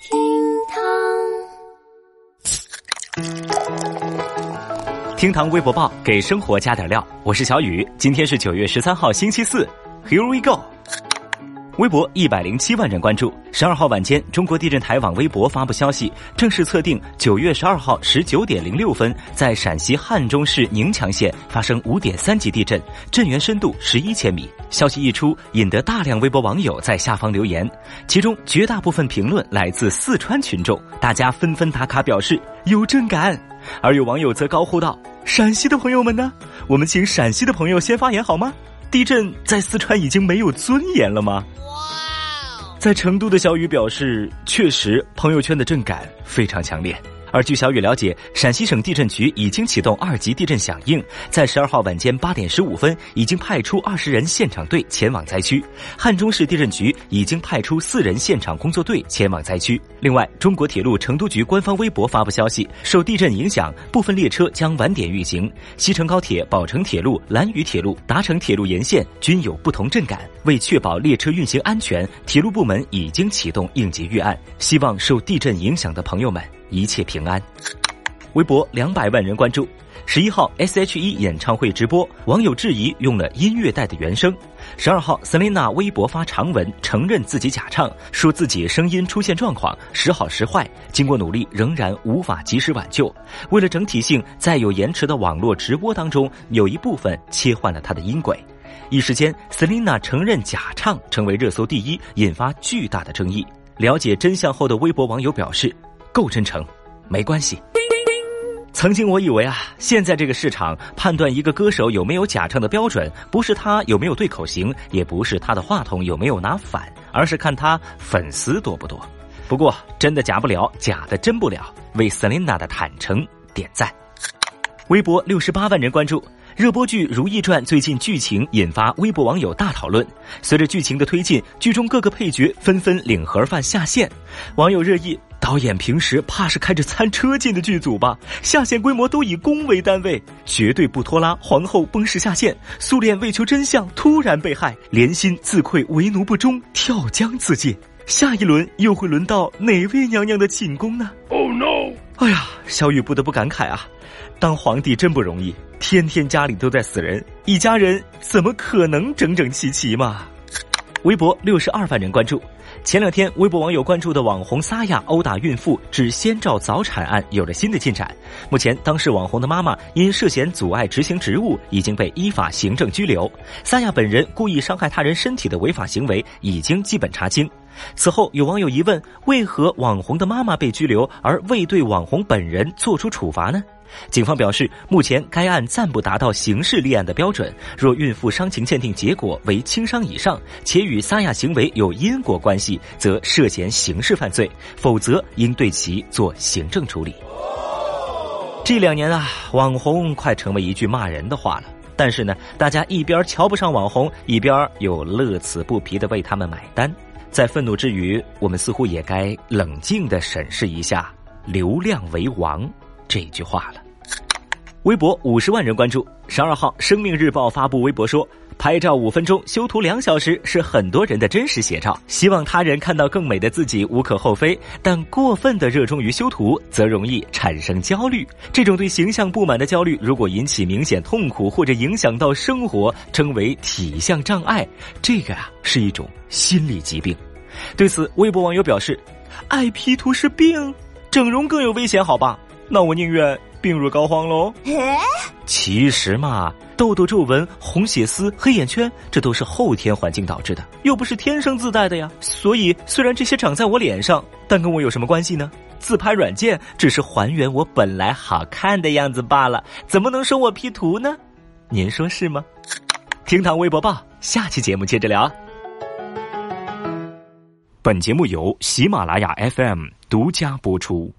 厅堂，厅堂微博报给生活加点料，我是小雨，今天是九月十三号星期四，Here we go。微博一百零七万人关注。十二号晚间，中国地震台网微博发布消息，正式测定九月十二号十九点零六分，在陕西汉中市宁强县发生五点三级地震，震源深度十一千米。消息一出，引得大量微博网友在下方留言，其中绝大部分评论来自四川群众，大家纷纷打卡表示有震感，而有网友则高呼道：“陕西的朋友们呢？我们请陕西的朋友先发言好吗？地震在四川已经没有尊严了吗？”在成都的小雨表示，确实朋友圈的震感非常强烈。而据小雨了解，陕西省地震局已经启动二级地震响应，在十二号晚间八点十五分，已经派出二十人现场队前往灾区。汉中市地震局已经派出四人现场工作队前往灾区。另外，中国铁路成都局官方微博发布消息，受地震影响，部分列车将晚点运行。西成高铁、宝成铁路、兰渝铁路、达成铁路沿线均有不同震感。为确保列车运行安全，铁路部门已经启动应急预案。希望受地震影响的朋友们。一切平安。微博两百万人关注。十一号，S.H.E 演唱会直播，网友质疑用了音乐带的原声。十二号，Selina 微博发长文承认自己假唱，说自己声音出现状况，时好时坏，经过努力仍然无法及时挽救。为了整体性，在有延迟的网络直播当中，有一部分切换了他的音轨。一时间，Selina 承认假唱成为热搜第一，引发巨大的争议。了解真相后的微博网友表示。够真诚，没关系。曾经我以为啊，现在这个市场判断一个歌手有没有假唱的标准，不是他有没有对口型，也不是他的话筒有没有拿反，而是看他粉丝多不多。不过真的假不了，假的真不了。为 Selina 的坦诚点赞。微博六十八万人关注。热播剧《如懿传》最近剧情引发微博网友大讨论。随着剧情的推进，剧中各个配角纷纷领盒饭下线，网友热议。导演平时怕是开着餐车进的剧组吧？下线规模都以宫为单位，绝对不拖拉。皇后崩逝下线，苏联为求真相突然被害，连心自愧为奴不忠，跳江自尽。下一轮又会轮到哪位娘娘的寝宫呢？Oh no！哎呀，小雨不得不感慨啊，当皇帝真不容易，天天家里都在死人，一家人怎么可能整整齐齐嘛？微博六十二万人关注。前两天，微博网友关注的网红撒亚殴打孕妇致先兆早产案有了新的进展。目前，当事网红的妈妈因涉嫌阻碍执行职务，已经被依法行政拘留。撒亚本人故意伤害他人身体的违法行为已经基本查清。此后，有网友疑问：为何网红的妈妈被拘留，而未对网红本人作出处罚呢？警方表示，目前该案暂不达到刑事立案的标准。若孕妇伤情鉴定结果为轻伤以上，且与撒亚行为有因果关系，则涉嫌刑事犯罪；否则，应对其做行政处理。这两年啊，网红快成为一句骂人的话了。但是呢，大家一边瞧不上网红，一边又乐此不疲的为他们买单。在愤怒之余，我们似乎也该冷静的审视一下“流量为王”这句话了。微博五十万人关注。十二号，生命日报发布微博说：“拍照五分钟，修图两小时，是很多人的真实写照。希望他人看到更美的自己，无可厚非。但过分的热衷于修图，则容易产生焦虑。这种对形象不满的焦虑，如果引起明显痛苦或者影响到生活，称为体相障碍。这个啊，是一种。”心理疾病，对此，微博网友表示：“爱 P 图是病，整容更有危险，好吧？那我宁愿病入膏肓喽。”其实嘛，痘痘、皱纹、红血丝、黑眼圈，这都是后天环境导致的，又不是天生自带的呀。所以，虽然这些长在我脸上，但跟我有什么关系呢？自拍软件只是还原我本来好看的样子罢了，怎么能说我 P 图呢？您说是吗？厅堂微博报，下期节目接着聊。本节目由喜马拉雅 FM 独家播出。